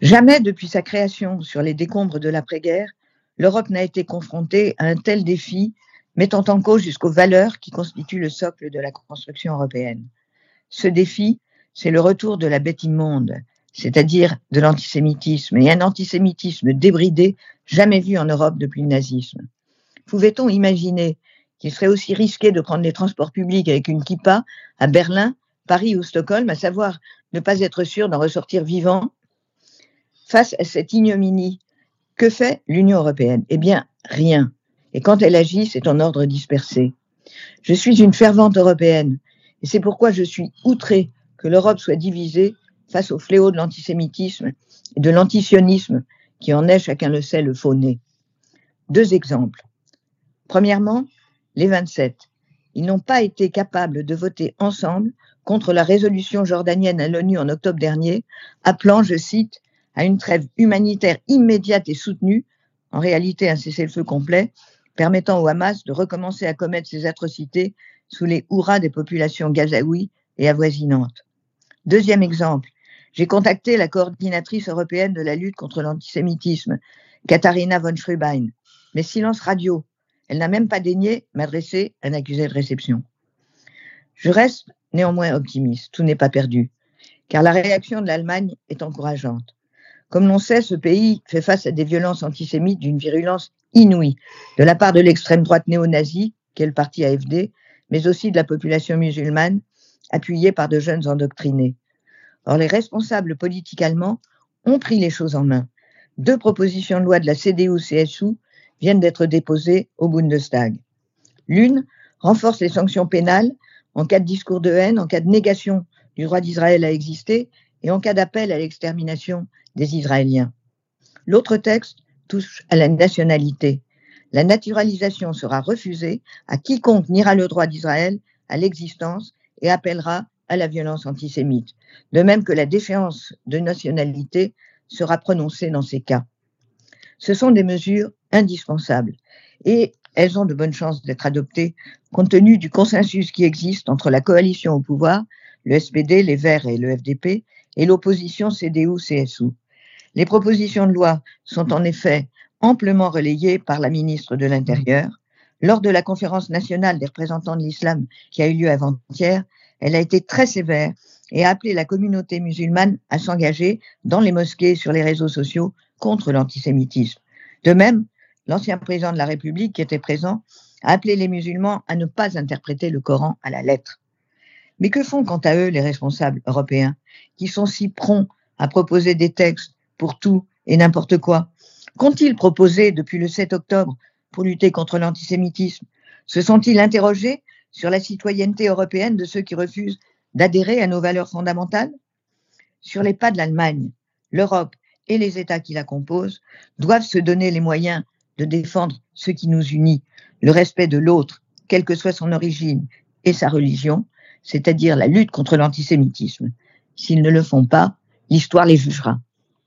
Jamais depuis sa création sur les décombres de l'après-guerre, l'Europe n'a été confrontée à un tel défi mettant en cause jusqu'aux valeurs qui constituent le socle de la construction européenne. Ce défi, c'est le retour de la bête immonde, c'est-à-dire de l'antisémitisme, et un antisémitisme débridé jamais vu en Europe depuis le nazisme. Pouvait-on imaginer qu'il serait aussi risqué de prendre les transports publics avec une kippa à Berlin, Paris ou Stockholm, à savoir ne pas être sûr d'en ressortir vivant Face à cette ignominie, que fait l'Union européenne? Eh bien, rien. Et quand elle agit, c'est en ordre dispersé. Je suis une fervente européenne, et c'est pourquoi je suis outrée que l'Europe soit divisée face au fléau de l'antisémitisme et de l'antisionisme qui en est, chacun le sait, le faux nez. Deux exemples. Premièrement, les 27. Ils n'ont pas été capables de voter ensemble contre la résolution jordanienne à l'ONU en octobre dernier, appelant, je cite, à une trêve humanitaire immédiate et soutenue, en réalité un cessez-le-feu complet, permettant au Hamas de recommencer à commettre ses atrocités sous les hurrahs des populations gazaouis et avoisinantes. Deuxième exemple, j'ai contacté la coordinatrice européenne de la lutte contre l'antisémitisme, Katharina von Schrebein, mais silence radio. Elle n'a même pas daigné m'adresser un accusé de réception. Je reste néanmoins optimiste, tout n'est pas perdu, car la réaction de l'Allemagne est encourageante. Comme l'on sait, ce pays fait face à des violences antisémites d'une virulence inouïe, de la part de l'extrême droite néo-nazie, qui est le parti AFD, mais aussi de la population musulmane, appuyée par de jeunes endoctrinés. Or, les responsables politiques allemands ont pris les choses en main. Deux propositions de loi de la CDU-CSU viennent d'être déposées au Bundestag. L'une renforce les sanctions pénales en cas de discours de haine, en cas de négation du droit d'Israël à exister et en cas d'appel à l'extermination des Israéliens. L'autre texte touche à la nationalité. La naturalisation sera refusée à quiconque niera le droit d'Israël à l'existence et appellera à la violence antisémite, de même que la déchéance de nationalité sera prononcée dans ces cas. Ce sont des mesures indispensables et elles ont de bonnes chances d'être adoptées compte tenu du consensus qui existe entre la coalition au pouvoir, le SPD, les Verts et le FDP, et l'opposition CDU-CSU. Les propositions de loi sont en effet amplement relayées par la ministre de l'Intérieur. Lors de la conférence nationale des représentants de l'islam qui a eu lieu avant-hier, elle a été très sévère et a appelé la communauté musulmane à s'engager dans les mosquées et sur les réseaux sociaux contre l'antisémitisme. De même, l'ancien président de la République qui était présent a appelé les musulmans à ne pas interpréter le Coran à la lettre. Mais que font quant à eux les responsables européens qui sont si prompts à proposer des textes pour tout et n'importe quoi? Qu'ont-ils proposé depuis le 7 octobre pour lutter contre l'antisémitisme? Se sont-ils interrogés sur la citoyenneté européenne de ceux qui refusent d'adhérer à nos valeurs fondamentales? Sur les pas de l'Allemagne, l'Europe et les États qui la composent doivent se donner les moyens de défendre ce qui nous unit, le respect de l'autre, quelle que soit son origine et sa religion, c'est-à-dire la lutte contre l'antisémitisme. S'ils ne le font pas, l'histoire les jugera.